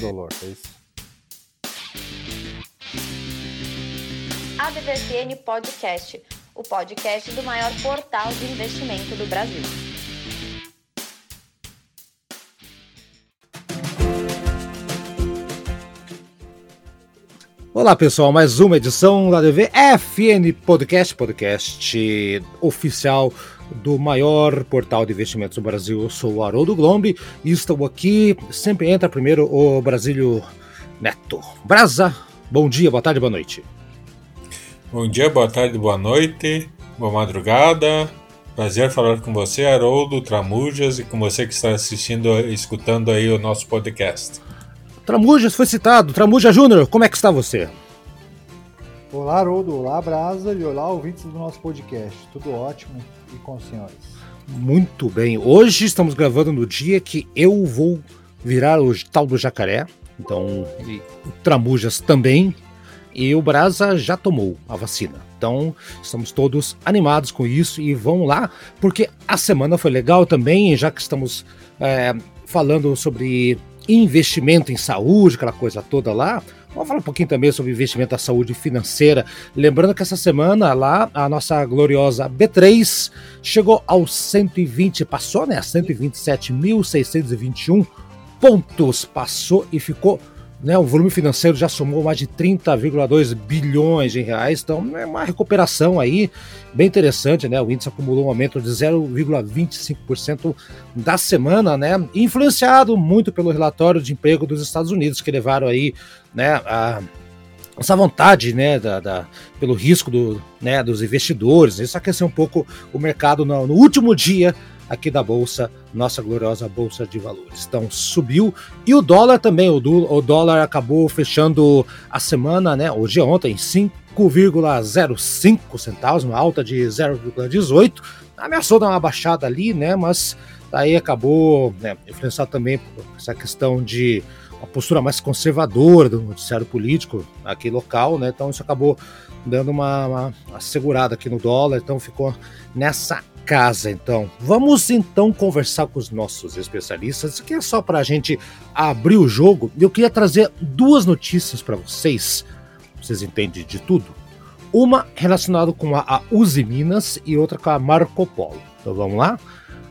indolor, é isso? ADVFN Podcast, o podcast do maior portal de investimento do Brasil. Olá pessoal, mais uma edição da DV FN Podcast, podcast oficial do maior portal de investimentos do Brasil. Eu sou o Haroldo Glombi e estou aqui. Sempre entra primeiro o Brasílio Neto. Brasa, bom dia, boa tarde, boa noite. Bom dia, boa tarde, boa noite, boa madrugada. Prazer falar com você, Haroldo Tramujas, e com você que está assistindo e escutando aí o nosso podcast. Tramujas foi citado. Tramuja Júnior, como é que está você? Olá, Haroldo. Olá, Brasa. E olá, ouvintes do nosso podcast. Tudo ótimo e com os senhores. Muito bem. Hoje estamos gravando no dia que eu vou virar o tal do jacaré. Então, o Tramujas também. E o Brasa já tomou a vacina. Então, estamos todos animados com isso e vamos lá, porque a semana foi legal também, já que estamos é, falando sobre investimento em saúde, aquela coisa toda lá. Vamos falar um pouquinho também sobre investimento da saúde financeira. Lembrando que essa semana lá a nossa gloriosa B3 chegou aos 120, passou, né? 127.621 pontos, passou e ficou né, o volume financeiro já somou mais de 30,2 bilhões de reais, então é uma recuperação aí bem interessante, né? O índice acumulou um aumento de 0,25% da semana, né? Influenciado muito pelo relatório de emprego dos Estados Unidos, que levaram aí, né, a essa vontade, né, da, da, pelo risco do, né, dos investidores, isso aqueceu um pouco o mercado no, no último dia aqui da Bolsa, nossa gloriosa Bolsa de Valores. Então subiu e o dólar também, o, do, o dólar acabou fechando a semana, né, hoje ontem, 5,05 centavos, uma alta de 0,18. Ameaçou dar uma baixada ali, né, mas aí acabou né, influenciado também por essa questão de uma postura mais conservadora do noticiário político aqui local, né? Então isso acabou dando uma, uma segurada aqui no dólar, então ficou nessa casa, então. Vamos então conversar com os nossos especialistas. Aqui é só para a gente abrir o jogo. Eu queria trazer duas notícias para vocês. Vocês entendem de tudo? Uma relacionada com a, a Uzi Minas e outra com a Marco Polo. Então vamos lá.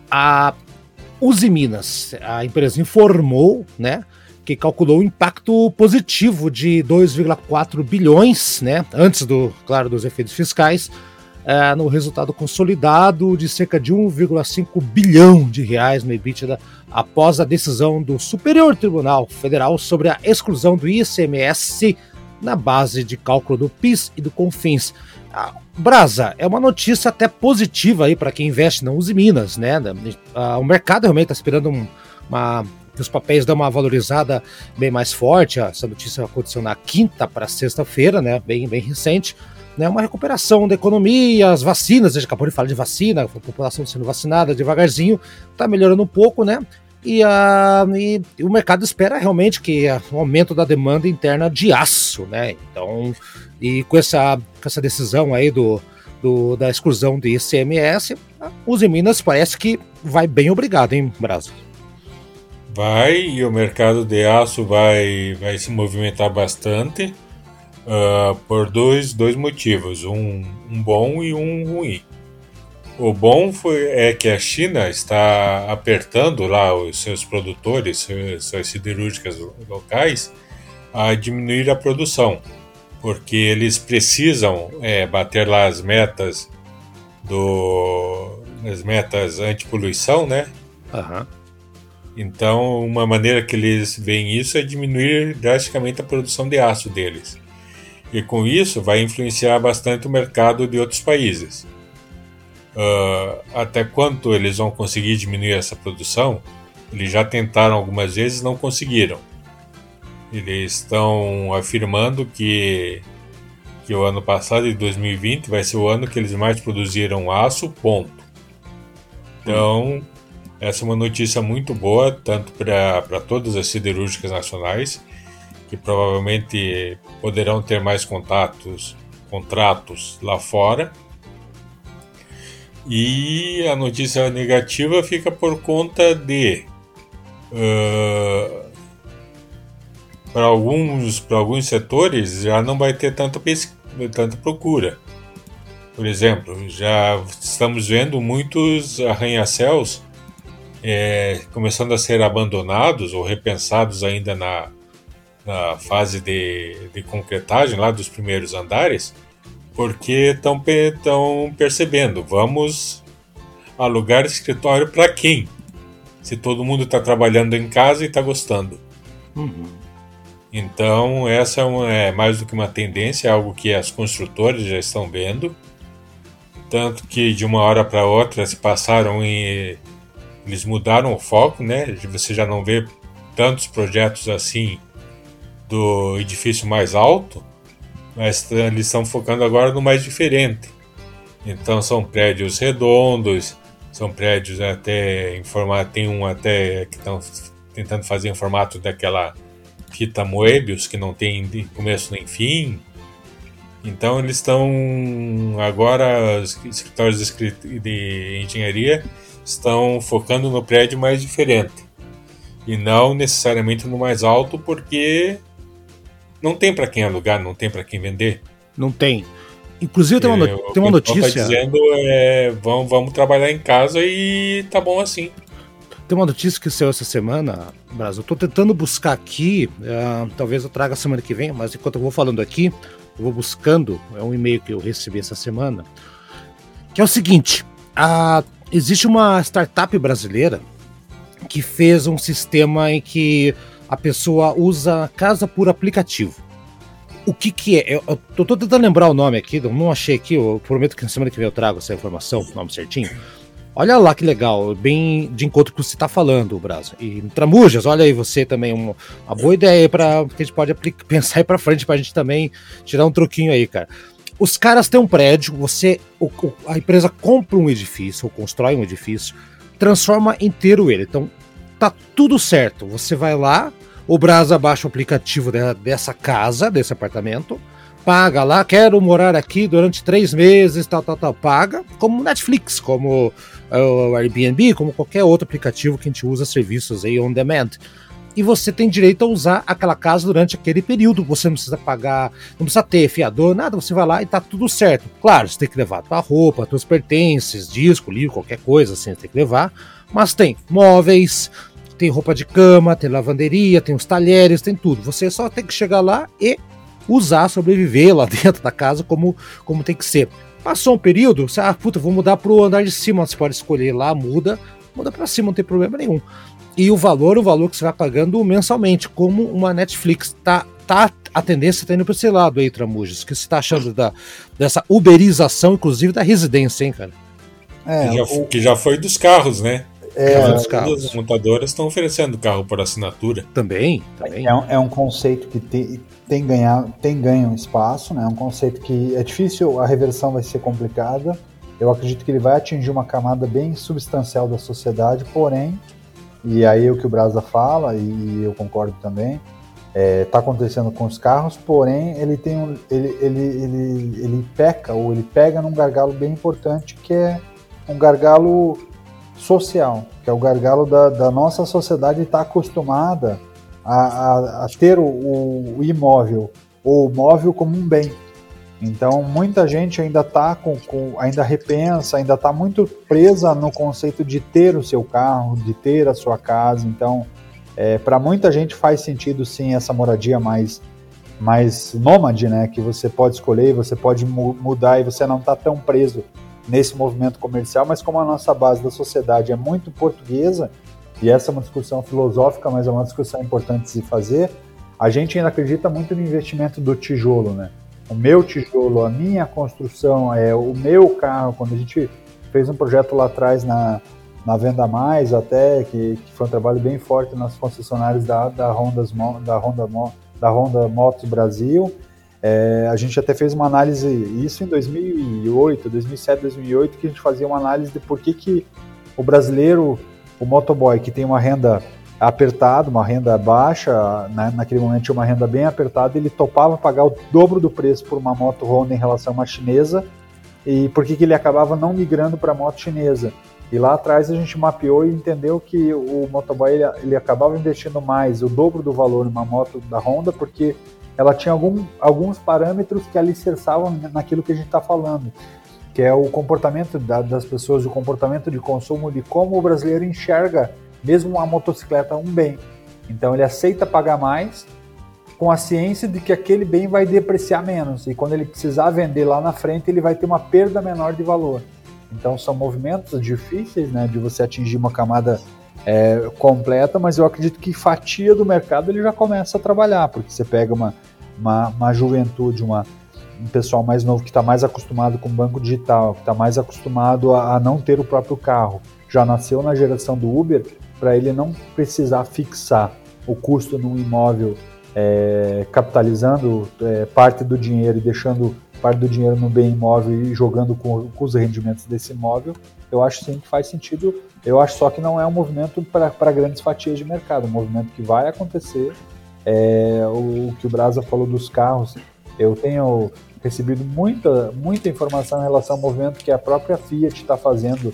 A Uzi Minas, a empresa informou, né, que calculou o impacto positivo de 2,4 bilhões, né, antes do, claro, dos efeitos fiscais, é, no resultado consolidado de cerca de 1,5 bilhão de reais no EBITDA após a decisão do Superior Tribunal Federal sobre a exclusão do ICMS na base de cálculo do PIS e do CONFINS. A Brasa, é uma notícia até positiva aí para quem investe na Uzi Minas, né? O mercado realmente está esperando um, uma os papéis dão uma valorizada bem mais forte. Essa notícia aconteceu na quinta para sexta-feira, né? Bem, bem recente né, uma recuperação da economia, as vacinas, a gente acabou de falar de vacina, a população sendo vacinada devagarzinho, está melhorando um pouco, né? E, a, e, e, o mercado espera realmente que o um aumento da demanda interna de aço, né? Então, e com essa, com essa decisão aí do, do, da exclusão do ICMS, os Minas parece que vai bem obrigado, hein, Brasil? Vai, e o mercado de aço vai, vai se movimentar bastante uh, por dois, dois motivos, um, um bom e um ruim. O bom foi, é que a China está apertando lá os seus produtores, suas siderúrgicas locais, a diminuir a produção, porque eles precisam é, bater lá as metas do as metas anti-poluição, né? Uhum. Então, uma maneira que eles veem isso é diminuir drasticamente a produção de aço deles e com isso vai influenciar bastante o mercado de outros países. Uh, até quanto eles vão conseguir diminuir essa produção? Eles já tentaram algumas vezes, não conseguiram. Eles estão afirmando que, que o ano passado, de 2020, vai ser o ano que eles mais produziram aço, ponto. Então, essa é uma notícia muito boa, tanto para todas as siderúrgicas nacionais, que provavelmente poderão ter mais contatos, contratos lá fora. E a notícia negativa fica por conta de uh, para alguns, para alguns setores já não vai ter tanta, tanta procura. Por exemplo, já estamos vendo muitos arranha-céus é, começando a ser abandonados ou repensados ainda na, na fase de, de concretagem lá dos primeiros andares, porque estão percebendo, vamos alugar escritório para quem? Se todo mundo está trabalhando em casa e está gostando. Uhum. Então, essa é, uma, é mais do que uma tendência, é algo que as construtoras já estão vendo tanto que de uma hora para outra se passaram e eles mudaram o foco, né? Você já não vê tantos projetos assim do edifício mais alto, mas eles estão focando agora no mais diferente. Então são prédios redondos, são prédios até em formato, tem um até que estão tentando fazer em formato daquela fita Moebius que não tem começo nem fim. Então eles estão agora os escritórios de engenharia estão focando no prédio mais diferente e não necessariamente no mais alto porque não tem para quem alugar, não tem para quem vender. Não tem. Inclusive tem uma, no... tem uma notícia. Tá dizendo é vamos, vamos trabalhar em casa e tá bom assim. Tem uma notícia que saiu essa semana, Brasil. Eu tô tentando buscar aqui, uh, talvez eu traga semana que vem, mas enquanto eu vou falando aqui, eu vou buscando, é um e-mail que eu recebi essa semana, que é o seguinte: a, existe uma startup brasileira que fez um sistema em que a pessoa usa casa por aplicativo. O que que é? Eu, tô tentando lembrar o nome aqui, não achei aqui, eu prometo que na semana que vem eu trago essa informação, o nome certinho. Olha lá que legal, bem de encontro com o que você está falando, Brasil. E Tramujas, olha aí você também, uma, uma boa ideia para que a gente pode pensar aí para frente para a gente também tirar um troquinho aí, cara. Os caras têm um prédio, você, o, a empresa compra um edifício ou constrói um edifício, transforma inteiro ele. Então tá tudo certo. Você vai lá, o Brasa baixa o aplicativo de, dessa casa, desse apartamento, paga lá, quero morar aqui durante três meses, tal, tal, tal, paga, como Netflix, como o Airbnb, como qualquer outro aplicativo que a gente usa serviços aí on demand. E você tem direito a usar aquela casa durante aquele período. Você não precisa pagar, não precisa ter fiador, nada. Você vai lá e tá tudo certo. Claro, você tem que levar tua roupa, tuas pertences, disco, livro, qualquer coisa assim, você tem que levar. Mas tem móveis, tem roupa de cama, tem lavanderia, tem os talheres, tem tudo. Você só tem que chegar lá e usar, sobreviver lá dentro da casa como, como tem que ser. Passou um período, você, ah, puta, vou mudar pro andar de cima. Você pode escolher lá, muda, muda para cima, não tem problema nenhum. E o valor, o valor que você vai pagando mensalmente, como uma Netflix. Tá, tá a tendência tá indo para esse lado aí, Tramujas. O que você tá achando da, dessa uberização, inclusive, da residência, hein, cara? É, que, já, o... que já foi dos carros, né? É, as montadoras estão oferecendo carro por assinatura. Também, também. É, um, é um conceito que tem, tem, ganhar, tem ganho espaço, né? É um conceito que é difícil, a reversão vai ser complicada. Eu acredito que ele vai atingir uma camada bem substancial da sociedade, porém, e aí é o que o Brasa fala, e eu concordo também, está é, tá acontecendo com os carros, porém ele tem um, ele, ele, ele, ele peca ou ele pega num gargalo bem importante que é um gargalo social, que é o gargalo da, da nossa sociedade estar tá acostumada a, a, a ter o, o, imóvel ou o móvel como um bem. Então muita gente ainda tá com, com ainda repensa, ainda está muito presa no conceito de ter o seu carro, de ter a sua casa. Então é, para muita gente faz sentido sim essa moradia mais mais nômade, né? Que você pode escolher, você pode mu mudar e você não está tão preso nesse movimento comercial, mas como a nossa base da sociedade é muito portuguesa, e essa é uma discussão filosófica, mas é uma discussão importante de se fazer, a gente ainda acredita muito no investimento do tijolo, né? O meu tijolo, a minha construção, é o meu carro. Quando a gente fez um projeto lá atrás na, na Venda Mais, até que, que foi um trabalho bem forte nas concessionárias da, da, Honda, da, Honda, da Honda Motos Brasil, é, a gente até fez uma análise, isso em 2008, 2007, 2008, que a gente fazia uma análise de por que, que o brasileiro, o motoboy, que tem uma renda apertada, uma renda baixa, né, naquele momento tinha uma renda bem apertada, ele topava pagar o dobro do preço por uma moto Honda em relação a uma chinesa, e por que, que ele acabava não migrando para a moto chinesa? E lá atrás a gente mapeou e entendeu que o motoboy ele, ele acabava investindo mais, o dobro do valor numa moto da Honda, porque ela tinha algum, alguns parâmetros que alicerçavam naquilo que a gente está falando, que é o comportamento da, das pessoas, o comportamento de consumo, de como o brasileiro enxerga mesmo uma motocicleta um bem. Então ele aceita pagar mais com a ciência de que aquele bem vai depreciar menos e quando ele precisar vender lá na frente ele vai ter uma perda menor de valor. Então são movimentos difíceis, né, de você atingir uma camada é, completa, mas eu acredito que fatia do mercado ele já começa a trabalhar, porque você pega uma, uma, uma juventude, uma, um pessoal mais novo que está mais acostumado com banco digital, que está mais acostumado a, a, não ter o próprio carro, já nasceu na geração do Uber, para ele não precisar fixar o custo num imóvel é, capitalizando é, parte do dinheiro e deixando parte do dinheiro no bem imóvel e jogando com, com os rendimentos desse imóvel, eu acho sim que faz sentido. Eu acho só que não é um movimento para grandes fatias de mercado, um movimento que vai acontecer. É, o, o que o Brasa falou dos carros, eu tenho recebido muita, muita informação em relação ao movimento que a própria Fiat está fazendo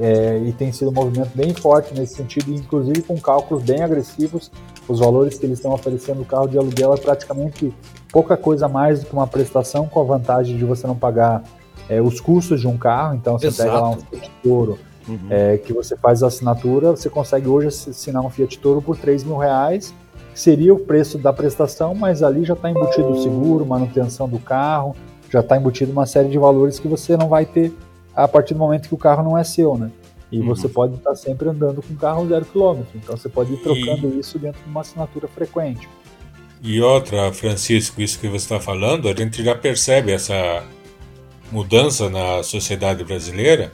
é, e tem sido um movimento bem forte nesse sentido, inclusive com cálculos bem agressivos. Os valores que eles estão oferecendo no carro de aluguel é praticamente pouca coisa mais do que uma prestação com a vantagem de você não pagar é, os custos de um carro. Então você Exato. pega lá um Toro uhum. é, que você faz a assinatura, você consegue hoje assinar um Fiat Toro por 3 mil reais, que seria o preço da prestação, mas ali já está embutido o seguro, manutenção do carro, já está embutido uma série de valores que você não vai ter a partir do momento que o carro não é seu, né? E uhum. você pode estar sempre andando com o carro zero quilômetro. Então você pode ir trocando e... isso dentro de uma assinatura frequente. E outra, Francisco, isso que você está falando, a gente já percebe essa mudança na sociedade brasileira,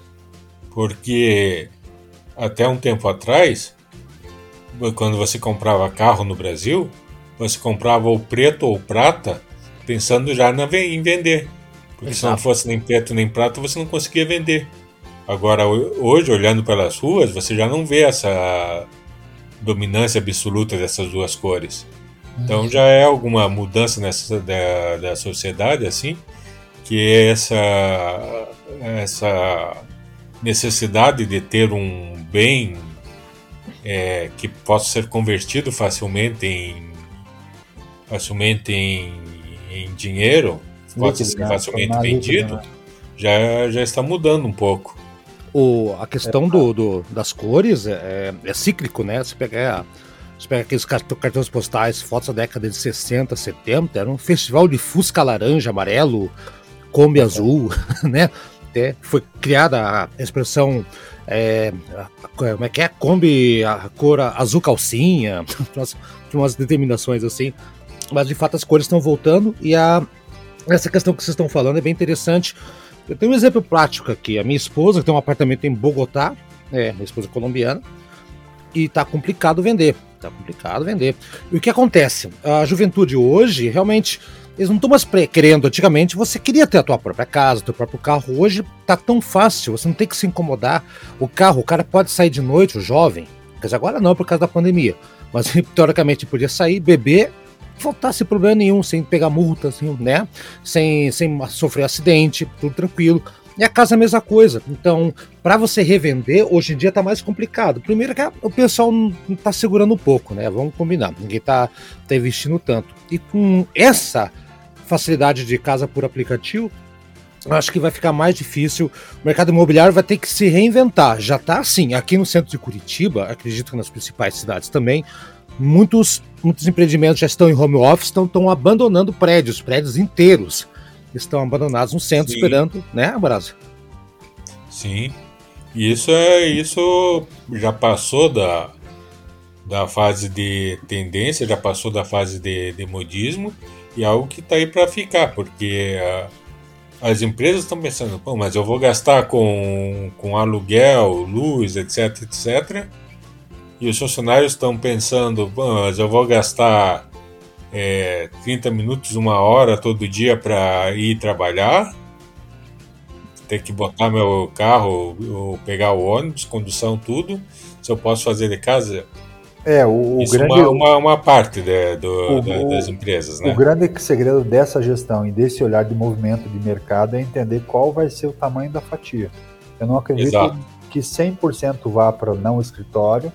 porque até um tempo atrás, quando você comprava carro no Brasil, você comprava o preto ou prata pensando já em vender. Porque Exato. se não fosse nem preto nem prata, você não conseguia vender. Agora, hoje, olhando pelas ruas, você já não vê essa dominância absoluta dessas duas cores. Então uhum. já é alguma mudança nessa da, da sociedade assim, que essa essa necessidade de ter um bem é, que possa ser convertido facilmente em facilmente em, em dinheiro pode ser facilmente vendido, já, já está mudando um pouco. O, a questão é, do, do, das cores é, é, cíclico, né? Se pegar, se pegar aqueles cartões postais, fotos da década de 60, 70, era um festival de fusca laranja, amarelo, Kombi é. azul, né? Até foi criada a expressão é, como é que é? Kombi, a cor azul calcinha, tinha umas determinações assim. Mas de fato as cores estão voltando e a essa questão que vocês estão falando é bem interessante. Eu tenho um exemplo prático aqui. A minha esposa tem um apartamento em Bogotá, é, minha esposa é colombiana, e tá complicado vender. Tá complicado vender. E o que acontece? A juventude hoje, realmente, eles não estão mais querendo. Antigamente, você queria ter a tua própria casa, teu próprio carro. Hoje tá tão fácil, você não tem que se incomodar. O carro, o cara pode sair de noite, o jovem. Quer dizer, agora não, por causa da pandemia. Mas teoricamente podia sair, beber faltasse problema nenhum, sem pegar multa, assim, né? Sem, sem sofrer acidente, tudo tranquilo. E a casa é a mesma coisa. Então, para você revender, hoje em dia tá mais complicado. Primeiro que o pessoal tá segurando um pouco, né? Vamos combinar. Ninguém tá, tá investindo tanto. E com essa facilidade de casa por aplicativo, acho que vai ficar mais difícil. O mercado imobiliário vai ter que se reinventar. Já está assim. Aqui no centro de Curitiba, acredito que nas principais cidades também, muitos, muitos empreendimentos já estão em home office, estão, estão abandonando prédios, prédios inteiros estão abandonados no centro Sim. esperando, né, Brasil? Sim. Isso é isso já passou da, da fase de tendência, já passou da fase de, de modismo e é algo que está aí para ficar, porque uh, as empresas estão pensando, Pô, mas eu vou gastar com, com aluguel, luz, etc, etc e os funcionários estão pensando, mas eu vou gastar é, 30 minutos, uma hora todo dia para ir trabalhar, ter que botar meu carro ou pegar o ônibus, condução, tudo, se eu posso fazer de casa. É, o, Isso grande, uma, uma, uma parte de, do, o, das empresas, né? O grande segredo dessa gestão e desse olhar de movimento de mercado é entender qual vai ser o tamanho da fatia. Eu não acredito Exato que 100% vá para não escritório,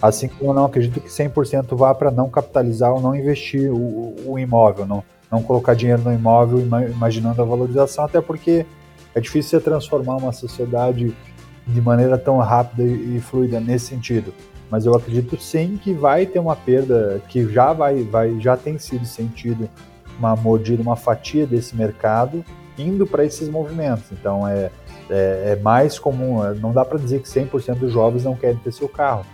assim como eu não acredito que 100% vá para não capitalizar ou não investir o, o, imóvel, não, não colocar dinheiro no imóvel imaginando a valorização, até porque é difícil você transformar uma sociedade de maneira tão rápida e fluida nesse sentido. Mas eu acredito sim que vai ter uma perda, que já vai, vai já tem sido sentido uma mordida, uma fatia desse mercado indo para esses movimentos. Então é, é, é mais comum, é, não dá para dizer que 100% dos jovens não querem ter seu carro,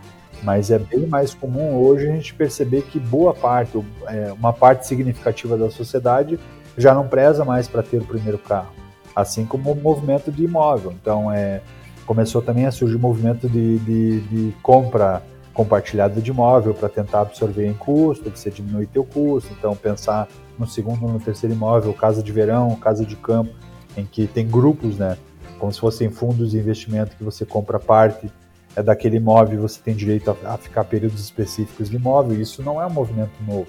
mas é bem mais comum hoje a gente perceber que boa parte, é, uma parte significativa da sociedade já não preza mais para ter o primeiro carro, assim como o movimento de imóvel. Então é, começou também a surgir movimento de, de, de compra compartilhada de imóvel para tentar absorver em custo, você diminuir teu custo, então pensar no segundo, no terceiro imóvel, casa de verão, casa de campo, em que tem grupos, né, como se fossem fundos de investimento que você compra parte é daquele imóvel, você tem direito a, a ficar períodos específicos de imóvel. Isso não é um movimento novo.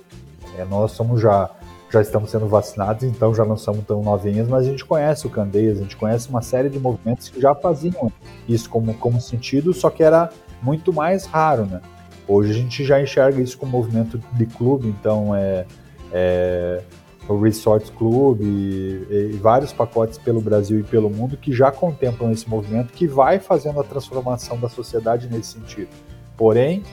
É, nós somos já já estamos sendo vacinados, então já não somos tão novinhos, mas a gente conhece o Candeias, a gente conhece uma série de movimentos que já faziam isso como, como sentido, só que era muito mais raro, né? Hoje a gente já enxerga isso como movimento de clube, então é, é o Resort Club e, e, vários pacotes pelo Brasil e pelo mundo que já contemplam esse movimento que vai fazendo a transformação da sociedade nesse sentido. Porém,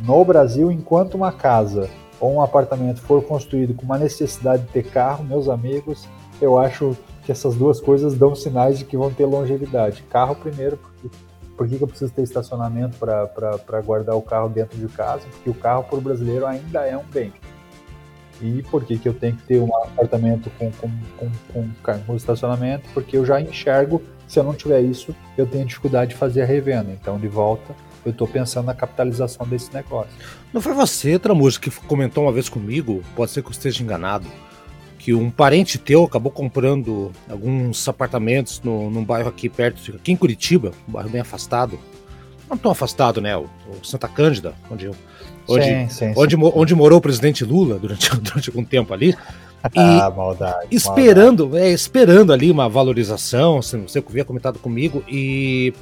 no Brasil, enquanto uma casa ou um apartamento for construído com uma necessidade de ter carro, meus amigos, eu acho que essas duas coisas dão sinais de que vão ter longevidade. Carro primeiro, porque, por que eu preciso ter estacionamento para guardar o carro dentro de casa? Porque o carro para o brasileiro ainda é um bem. E por que, que eu tenho que ter um apartamento com, com, com, com, com estacionamento? Porque eu já enxergo, se eu não tiver isso, eu tenho dificuldade de fazer a revenda. Então, de volta, eu estou pensando na capitalização desse negócio. Não foi você, Tramujo, que comentou uma vez comigo, pode ser que eu esteja enganado, que um parente teu acabou comprando alguns apartamentos no, num bairro aqui perto, aqui em Curitiba, um bairro bem afastado. Não tão afastado, né? O, o Santa Cândida, onde, onde, sim, sim, onde, sim. onde morou o presidente Lula durante, durante algum tempo ali. E ah, maldade. Esperando, maldade. É, esperando ali uma valorização, você havia comentado comigo, e.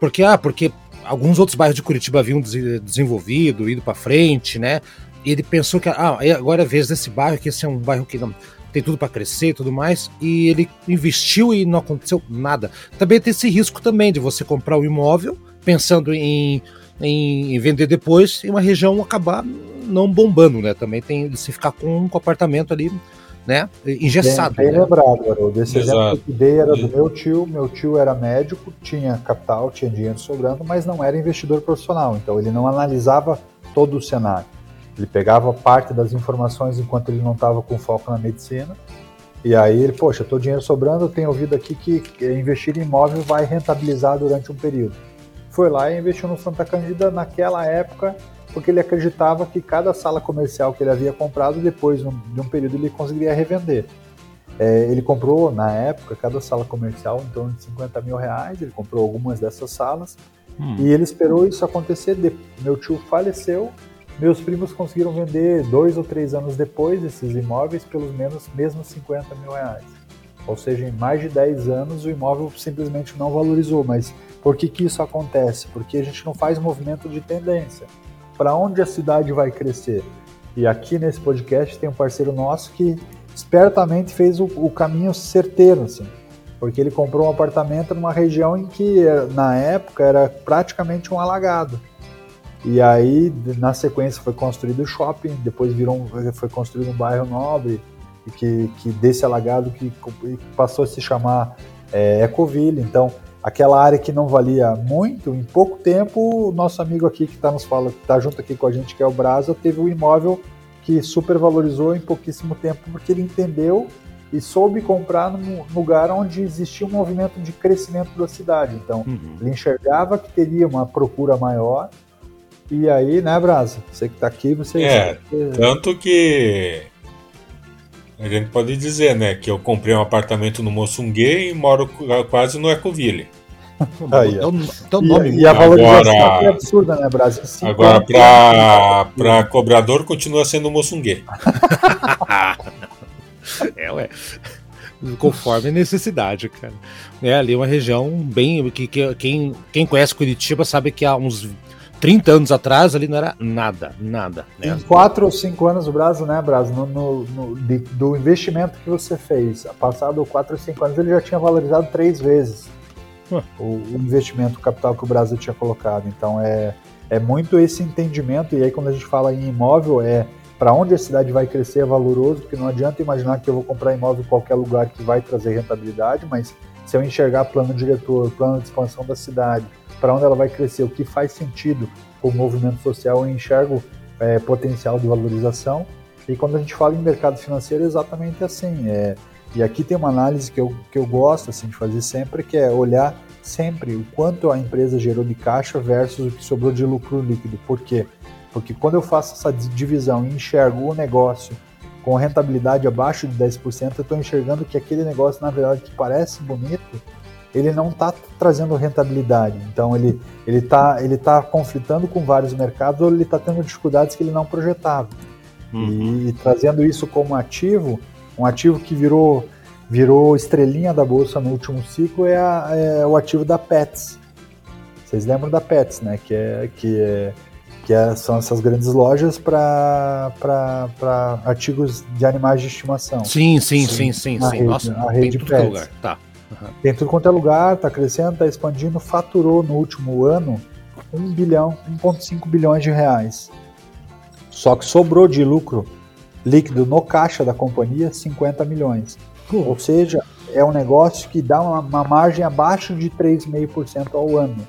Porque, ah, porque alguns outros bairros de Curitiba haviam desenvolvido, ido para frente, né? E ele pensou que ah, agora é vez desse bairro, que esse é um bairro que não, tem tudo para crescer e tudo mais, e ele investiu e não aconteceu nada. Também tem esse risco também de você comprar um imóvel pensando em, em, vender depois e uma região acabar não bombando, né? Também tem se ficar com um apartamento ali né? Engessado. Bem, bem né? lembrado, Haroldo. Esse Exato. exemplo que dei era do meu tio. Meu tio era médico, tinha capital, tinha dinheiro sobrando, mas não era investidor profissional. Então ele não analisava todo o cenário. Ele pegava parte das informações enquanto ele não estava com foco na medicina. E aí ele, poxa, estou dinheiro sobrando, eu tenho ouvido aqui que investir em imóvel vai rentabilizar durante um período. Foi lá e investiu no Santa Cândida naquela época porque ele acreditava que cada sala comercial que ele havia comprado, depois de um período, ele conseguiria revender. É, ele comprou, na época, cada sala comercial em torno de 50 mil reais, ele comprou algumas dessas salas, hum. e ele esperou isso acontecer. De... Meu tio faleceu, meus primos conseguiram vender dois ou três anos depois esses imóveis pelos menos mesmo 50 mil reais. Ou seja, em mais de 10 anos o imóvel simplesmente não valorizou. Mas por que, que isso acontece? Porque a gente não faz movimento de tendência para onde a cidade vai crescer. E aqui nesse podcast tem um parceiro nosso que espertamente fez o, o caminho certeiro, assim, porque ele comprou um apartamento numa região em que na época era praticamente um alagado. E aí, na sequência, foi construído o shopping, depois virou um, foi construído um bairro nobre, que, que desse alagado que passou a se chamar é, Ecoville. Então, aquela área que não valia muito, em pouco tempo, o nosso amigo aqui que está nos fala, que está junto aqui com a gente, que é o Brasa, teve um imóvel que supervalorizou em pouquíssimo tempo, porque ele entendeu e soube comprar num lugar onde existia um movimento de crescimento da cidade. Então, uhum. ele enxergava que teria uma procura maior. E aí, né, Brasa? Você que está aqui, você. É, tanto que a gente pode dizer, né, que eu comprei um apartamento no Moçungue e moro quase no Ecoville. Aí, é o nome e, e a valorização agora, é absurda, né, Brasil? Agora, para cobrador, continua sendo Moçungue. é, ué. conforme a necessidade, cara. É ali uma região bem. que, que quem, quem conhece Curitiba sabe que há uns 30 anos atrás ali não era nada, nada. Né? Em 4 ou 5 anos o Brasil, né, Brasil, no, no, no de, do investimento que você fez, passado 4 ou 5 anos, ele já tinha valorizado três vezes o, o, investimento, o capital que o Brasil tinha colocado. Então é, é muito esse entendimento, e aí quando a gente fala em imóvel, é para onde a cidade vai crescer é valoroso, porque não adianta imaginar que eu vou comprar imóvel em qualquer lugar que vai trazer rentabilidade, mas se eu enxergar plano diretor, plano de expansão da cidade, para onde ela vai crescer, o que faz sentido com o movimento social, eu enxergo é, potencial de valorização. E quando a gente fala em mercado financeiro, é exatamente assim. É, e aqui tem uma análise que eu, que eu gosto assim, de fazer sempre, que é olhar sempre o quanto a empresa gerou de caixa versus o que sobrou de lucro líquido. Por quê? Porque quando eu faço essa divisão e enxergo o negócio com rentabilidade abaixo de 10%, eu estou enxergando que aquele negócio, na verdade, que parece bonito, ele não está trazendo rentabilidade. Então ele ele está ele tá conflitando com vários mercados ou ele está tendo dificuldades que ele não projetava. Uhum. E, e, trazendo isso como ativo, um ativo que virou virou estrelinha da bolsa no último ciclo é, a, é o ativo da Pets. Vocês lembram da Pets, né? Que é que é, que é, são essas grandes lojas para artigos de animais de estimação. Sim, sim, sim, sim, sim. Rede, Nossa, a rede Pets. Lugar. Tá. Uhum. Tem tudo quanto é lugar, está crescendo, está expandindo, faturou no último ano 1 bilhão, 1,5 bilhões de reais. Só que sobrou de lucro líquido no caixa da companhia 50 milhões. Uhum. Ou seja, é um negócio que dá uma, uma margem abaixo de 3,5% ao ano.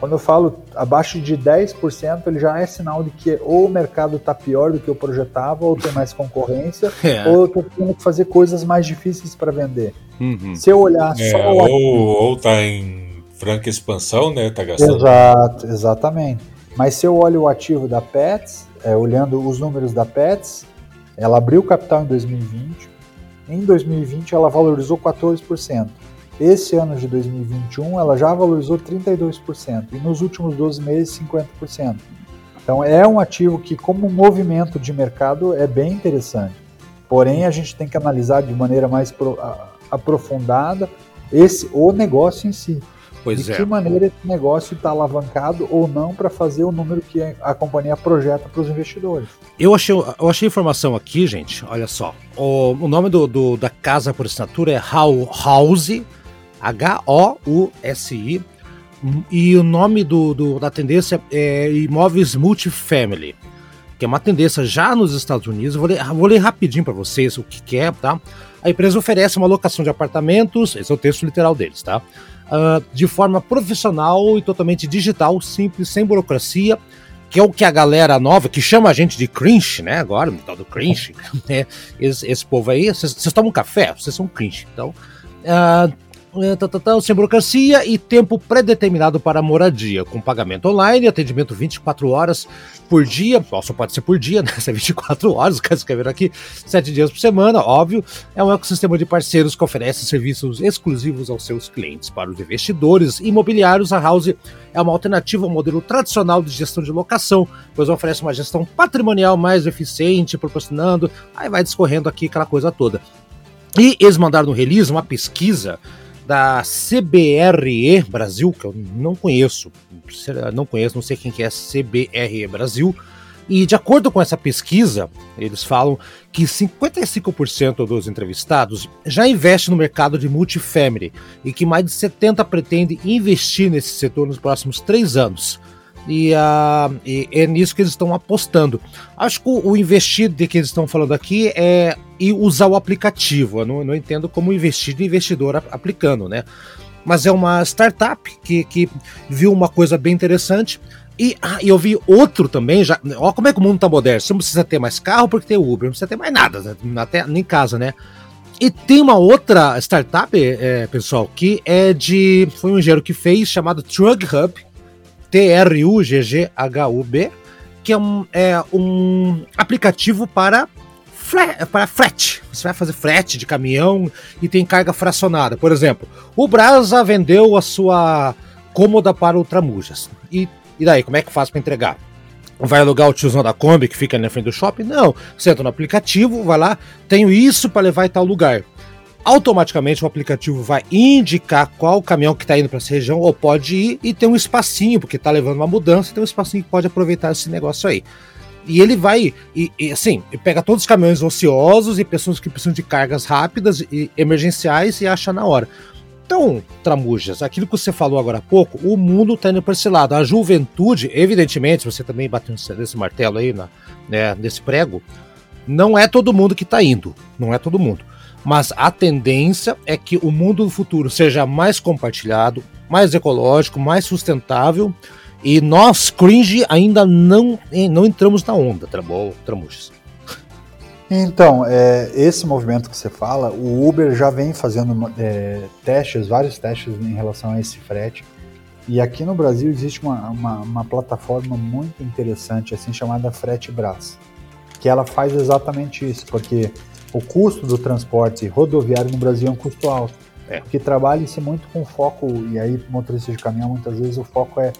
Quando eu falo abaixo de 10%, ele já é sinal de que ou o mercado está pior do que eu projetava, ou tem mais concorrência, é. ou eu estou tendo que fazer coisas mais difíceis para vender. Uhum. Se eu olhar é, só o ou, está em franca expansão, né? Tá gastando. Exato, exatamente. Mas se eu olho o ativo da Pets, é, olhando os números da Pets, ela abriu capital em 2020. Em 2020 ela valorizou 14%. Esse ano de 2021 ela já valorizou 32% e nos últimos 12 meses 50%. Então é um ativo que, como movimento de mercado, é bem interessante. Porém, a gente tem que analisar de maneira mais pro, a, aprofundada esse o negócio em si. Pois de é. que maneira esse negócio está alavancado ou não para fazer o número que a companhia projeta para os investidores. Eu achei, eu achei informação aqui, gente. Olha só. O, o nome do, do, da casa por assinatura é House H-O-U-S-I. E o nome do, do, da tendência é Imóveis Multifamily, que é uma tendência já nos Estados Unidos. vou ler, vou ler rapidinho para vocês o que, que é, tá? A empresa oferece uma locação de apartamentos, esse é o texto literal deles, tá? Uh, de forma profissional e totalmente digital, simples, sem burocracia, que é o que a galera nova, que chama a gente de cringe, né? Agora, o tal do cringe, né? Esse, esse povo aí, vocês tomam café, vocês são cringe. Então, uh, sem burocracia e tempo predeterminado para moradia, com pagamento online, atendimento 24 horas por dia, só pode ser por dia, né? Se é 24 horas, os caras escreveram aqui, 7 dias por semana, óbvio. É um ecossistema de parceiros que oferece serviços exclusivos aos seus clientes. Para os investidores imobiliários, a House é uma alternativa ao modelo tradicional de gestão de locação, pois oferece uma gestão patrimonial mais eficiente, proporcionando, aí vai discorrendo aqui aquela coisa toda. E eles mandaram no release uma pesquisa da CBRE Brasil, que eu não conheço, não conheço, não sei quem que é CBRE Brasil. E de acordo com essa pesquisa, eles falam que 55% dos entrevistados já investem no mercado de multifamily e que mais de 70% pretende investir nesse setor nos próximos três anos. E, uh, e, é nisso que eles estão apostando. Acho que o, o investir de que eles estão falando aqui é e usar o aplicativo. Eu não, não entendo como investir de investidor aplicando, né? Mas é uma startup que, que viu uma coisa bem interessante. E ah, eu vi outro também, já. Olha como é que o mundo tá moderno. Você não precisa ter mais carro porque tem Uber, não precisa ter mais nada, né? até nem casa, né? E tem uma outra startup, é, pessoal, que é de. Foi um engenheiro que fez, chamado Trug Hub, T-R-U-G-G-H-U-B, que é um, é um aplicativo para, para frete. Você vai fazer frete de caminhão e tem carga fracionada. Por exemplo, o Brasa vendeu a sua cômoda para o Tramujas. E, e daí, como é que faz para entregar? Vai alugar o tiozão da Kombi que fica na frente do shopping? Não. Você entra no aplicativo, vai lá, tenho isso para levar em tal lugar. Automaticamente o aplicativo vai indicar qual caminhão que está indo para essa região ou pode ir e tem um espacinho, porque está levando uma mudança, tem um espacinho que pode aproveitar esse negócio aí. E ele vai, e, e assim, pega todos os caminhões ociosos e pessoas que precisam de cargas rápidas e emergenciais e acha na hora. Então, Tramujas, aquilo que você falou agora há pouco, o mundo está indo para esse lado. A juventude, evidentemente, você também bateu nesse martelo aí, na, né, nesse prego, não é todo mundo que está indo. Não é todo mundo. Mas a tendência é que o mundo do futuro seja mais compartilhado, mais ecológico, mais sustentável e nós, cringe, ainda não, não entramos na onda, Tramujas. Então, é, esse movimento que você fala, o Uber já vem fazendo é, testes, vários testes em relação a esse frete. E aqui no Brasil existe uma, uma, uma plataforma muito interessante, assim chamada Frete Brás, que ela faz exatamente isso, porque o custo do transporte rodoviário no Brasil é um custo alto. É. Porque trabalha-se muito com foco, e aí motorista de caminhão, muitas vezes o foco é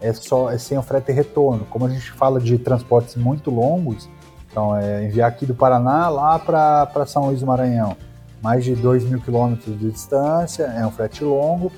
é só é sem o frete retorno. Como a gente fala de transportes muito longos, então é enviar aqui do Paraná lá para São Luís do Maranhão, mais de 2 mil quilômetros de distância, é um frete longo,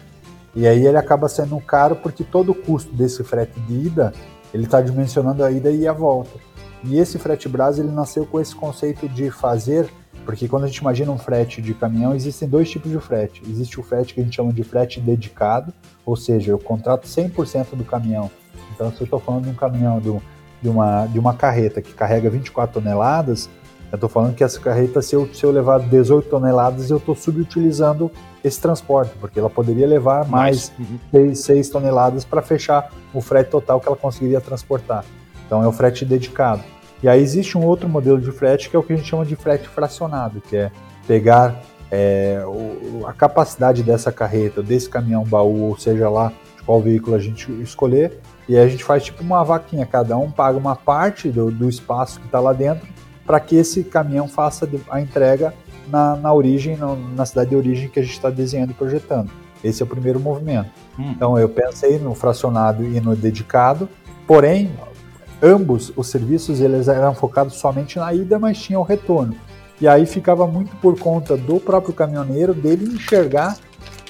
e aí ele acaba sendo caro porque todo o custo desse frete de ida, ele está dimensionando a ida e a volta. E esse frete Brás, ele nasceu com esse conceito de fazer porque quando a gente imagina um frete de caminhão, existem dois tipos de frete. Existe o frete que a gente chama de frete dedicado, ou seja, eu contrato 100% do caminhão. Então, se eu estou falando de um caminhão, de, uma, de uma carreta que carrega 24 toneladas, eu estou falando que essa carreta, se eu, se eu levar 18 toneladas, eu estou subutilizando esse transporte, porque ela poderia levar mais, mais uhum. 6, 6 toneladas para fechar o frete total que ela conseguiria transportar. Então, é o frete dedicado. E aí existe um outro modelo de frete que é o que a gente chama de frete fracionado, que é pegar é, o, a capacidade dessa carreta, desse caminhão baú, ou seja lá de qual veículo a gente escolher, e aí a gente faz tipo uma vaquinha, cada um paga uma parte do, do espaço que está lá dentro para que esse caminhão faça a entrega na, na origem, na, na, cidade de origem que a gente está desenhando e projetando. Esse é o primeiro movimento. Hum. Então eu pensei no fracionado e no dedicado, porém ambos os serviços eles eram focados somente na ida, mas tinha o retorno. E aí ficava muito por conta do próprio caminhoneiro dele enxergar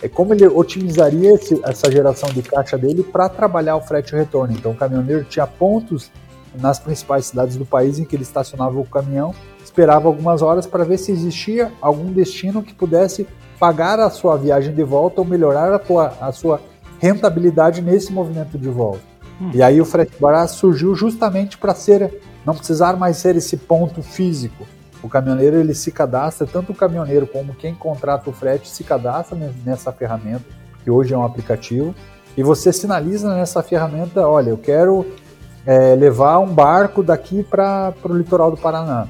é, como ele otimizaria esse, essa geração de caixa dele para trabalhar o frete e retorno. Então o caminhoneiro tinha pontos nas principais cidades do país em que ele estacionava o caminhão, esperava algumas horas para ver se existia algum destino que pudesse pagar a sua viagem de volta ou melhorar a, tua, a sua rentabilidade nesse movimento de volta. Hum. E aí o frete barato surgiu justamente para ser, não precisar mais ser esse ponto físico. O caminhoneiro ele se cadastra, tanto o caminhoneiro como quem contrata o frete se cadastra nessa ferramenta, que hoje é um aplicativo, e você sinaliza nessa ferramenta, olha, eu quero é, levar um barco daqui para o litoral do Paraná.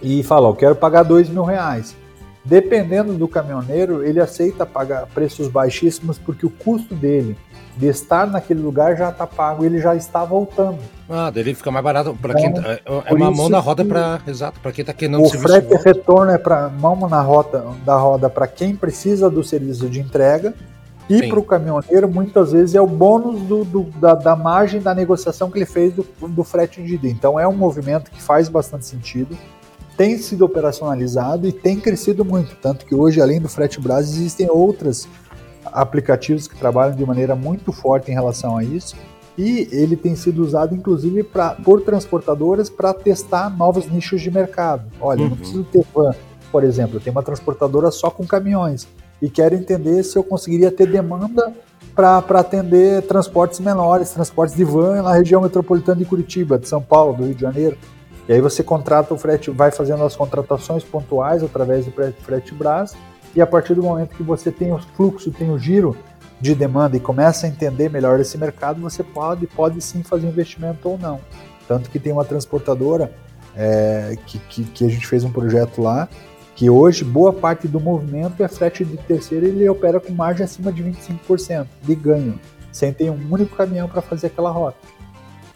E fala, eu quero pagar dois mil reais. Dependendo do caminhoneiro, ele aceita pagar preços baixíssimos porque o custo dele de estar naquele lugar já está pago, ele já está voltando. Ah, dele fica mais barato para quem então, tá, é, é uma mão na roda para exato para quem está querendo o frete retorno é para mão na roda da roda para quem precisa do serviço de entrega e para o caminhoneiro muitas vezes é o bônus do, do da, da, margem da negociação que ele fez do, do frete indivíduo. Então é um movimento que faz bastante sentido, tem sido operacionalizado e tem crescido muito, tanto que hoje além do frete Brasil existem outras aplicativos que trabalham de maneira muito forte em relação a isso. E ele tem sido usado, inclusive, pra, por transportadoras para testar novos nichos de mercado. Olha, uhum. eu não preciso ter van, por exemplo, tem uma transportadora só com caminhões e quero entender se eu conseguiria ter demanda para atender transportes menores, transportes de van na região metropolitana de Curitiba, de São Paulo, do Rio de Janeiro. E aí você contrata o frete, vai fazendo as contratações pontuais através do frete, Brás e a partir do momento que você tem o fluxo, tem o giro de demanda e começa a entender melhor esse mercado, você pode, pode sim fazer investimento ou não. Tanto que tem uma transportadora é, que, que, que, a gente fez um projeto lá, que hoje boa parte do movimento é frete de terceiro e ele opera com margem acima de 25% de ganho, sem ter um único caminhão para fazer aquela rota.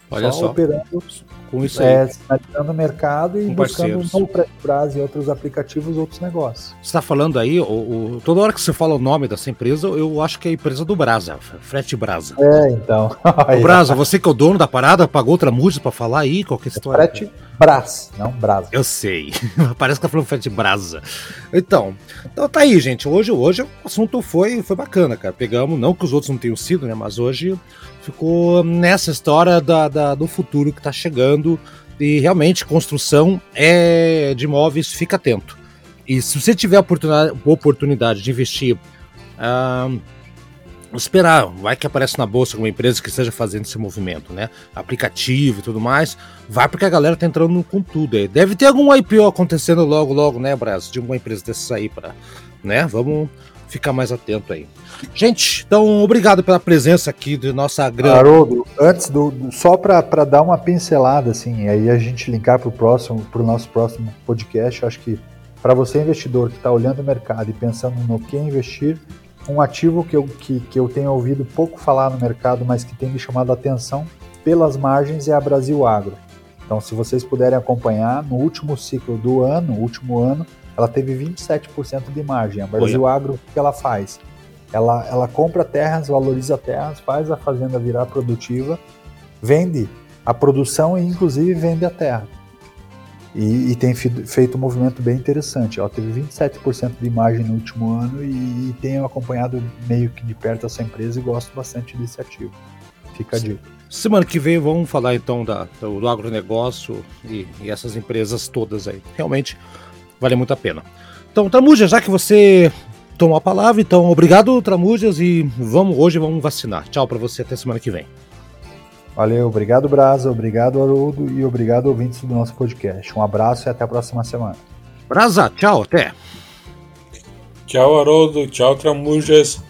Olha só. só. operando com isso aí. É, sinalizando o mercado e com buscando no Petrobras e outros aplicativos, outros negócios. Você está falando aí, o, o, toda hora que você fala o nome dessa empresa, eu acho que é a empresa do Brasa, Frete Brasa. É, então. o Brasa, você que é o dono da parada, pagou outra música para falar aí, qualquer história. Frete Brás, não Brasa. Eu sei. Parece que tá falando Frete Brasa. Então, então tá aí, gente. Hoje, hoje o assunto foi, foi bacana, cara. Pegamos, não que os outros não tenham sido, né? Mas hoje ficou nessa história da, da do futuro que está chegando e realmente construção é de imóveis, fica atento. E se você tiver oportunidade, oportunidade de investir, ah, esperar, vai que aparece na bolsa alguma empresa que esteja fazendo esse movimento, né? Aplicativo e tudo mais, vai porque a galera tá entrando com tudo aí. Deve ter algum IPO acontecendo logo, logo, né, Brasil? De alguma empresa dessas aí para, né? Vamos ficar mais atento aí. Gente, então obrigado pela presença aqui de nossa grande. Haroldo, antes do, só para dar uma pincelada assim, aí a gente linkar para o próximo, para o nosso próximo podcast, acho que para você investidor que está olhando o mercado e pensando no que investir, um ativo que eu, que, que eu tenho ouvido pouco falar no mercado, mas que tem me chamado a atenção pelas margens é a Brasil Agro. Então, se vocês puderem acompanhar, no último ciclo do ano, último ano, ela teve 27% de margem. A Brasil Oi. Agro, o que ela faz? Ela, ela compra terras, valoriza terras, faz a fazenda virar produtiva, vende a produção e inclusive vende a terra. E, e tem feito um movimento bem interessante. Ela teve 27% de margem no último ano e, e tenho acompanhado meio que de perto essa empresa e gosto bastante desse ativo. Fica a dica. Semana que vem vamos falar então da, do agronegócio e, e essas empresas todas aí. Realmente vale muito a pena. Então, Tramujas, já que você tomou a palavra, então obrigado, Tramujas, e vamos hoje vamos vacinar. Tchau para você, até semana que vem. Valeu, obrigado, Brasa, obrigado, Haroldo, e obrigado, ouvintes do nosso podcast. Um abraço e até a próxima semana. Brasa, tchau, até. Tchau, Haroldo, tchau, Tramujas.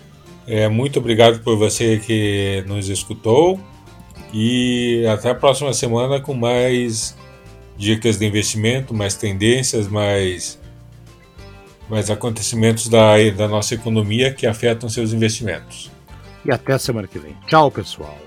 É, muito obrigado por você que nos escutou. E até a próxima semana com mais dicas de investimento, mais tendências, mais, mais acontecimentos da, da nossa economia que afetam seus investimentos. E até semana que vem. Tchau, pessoal.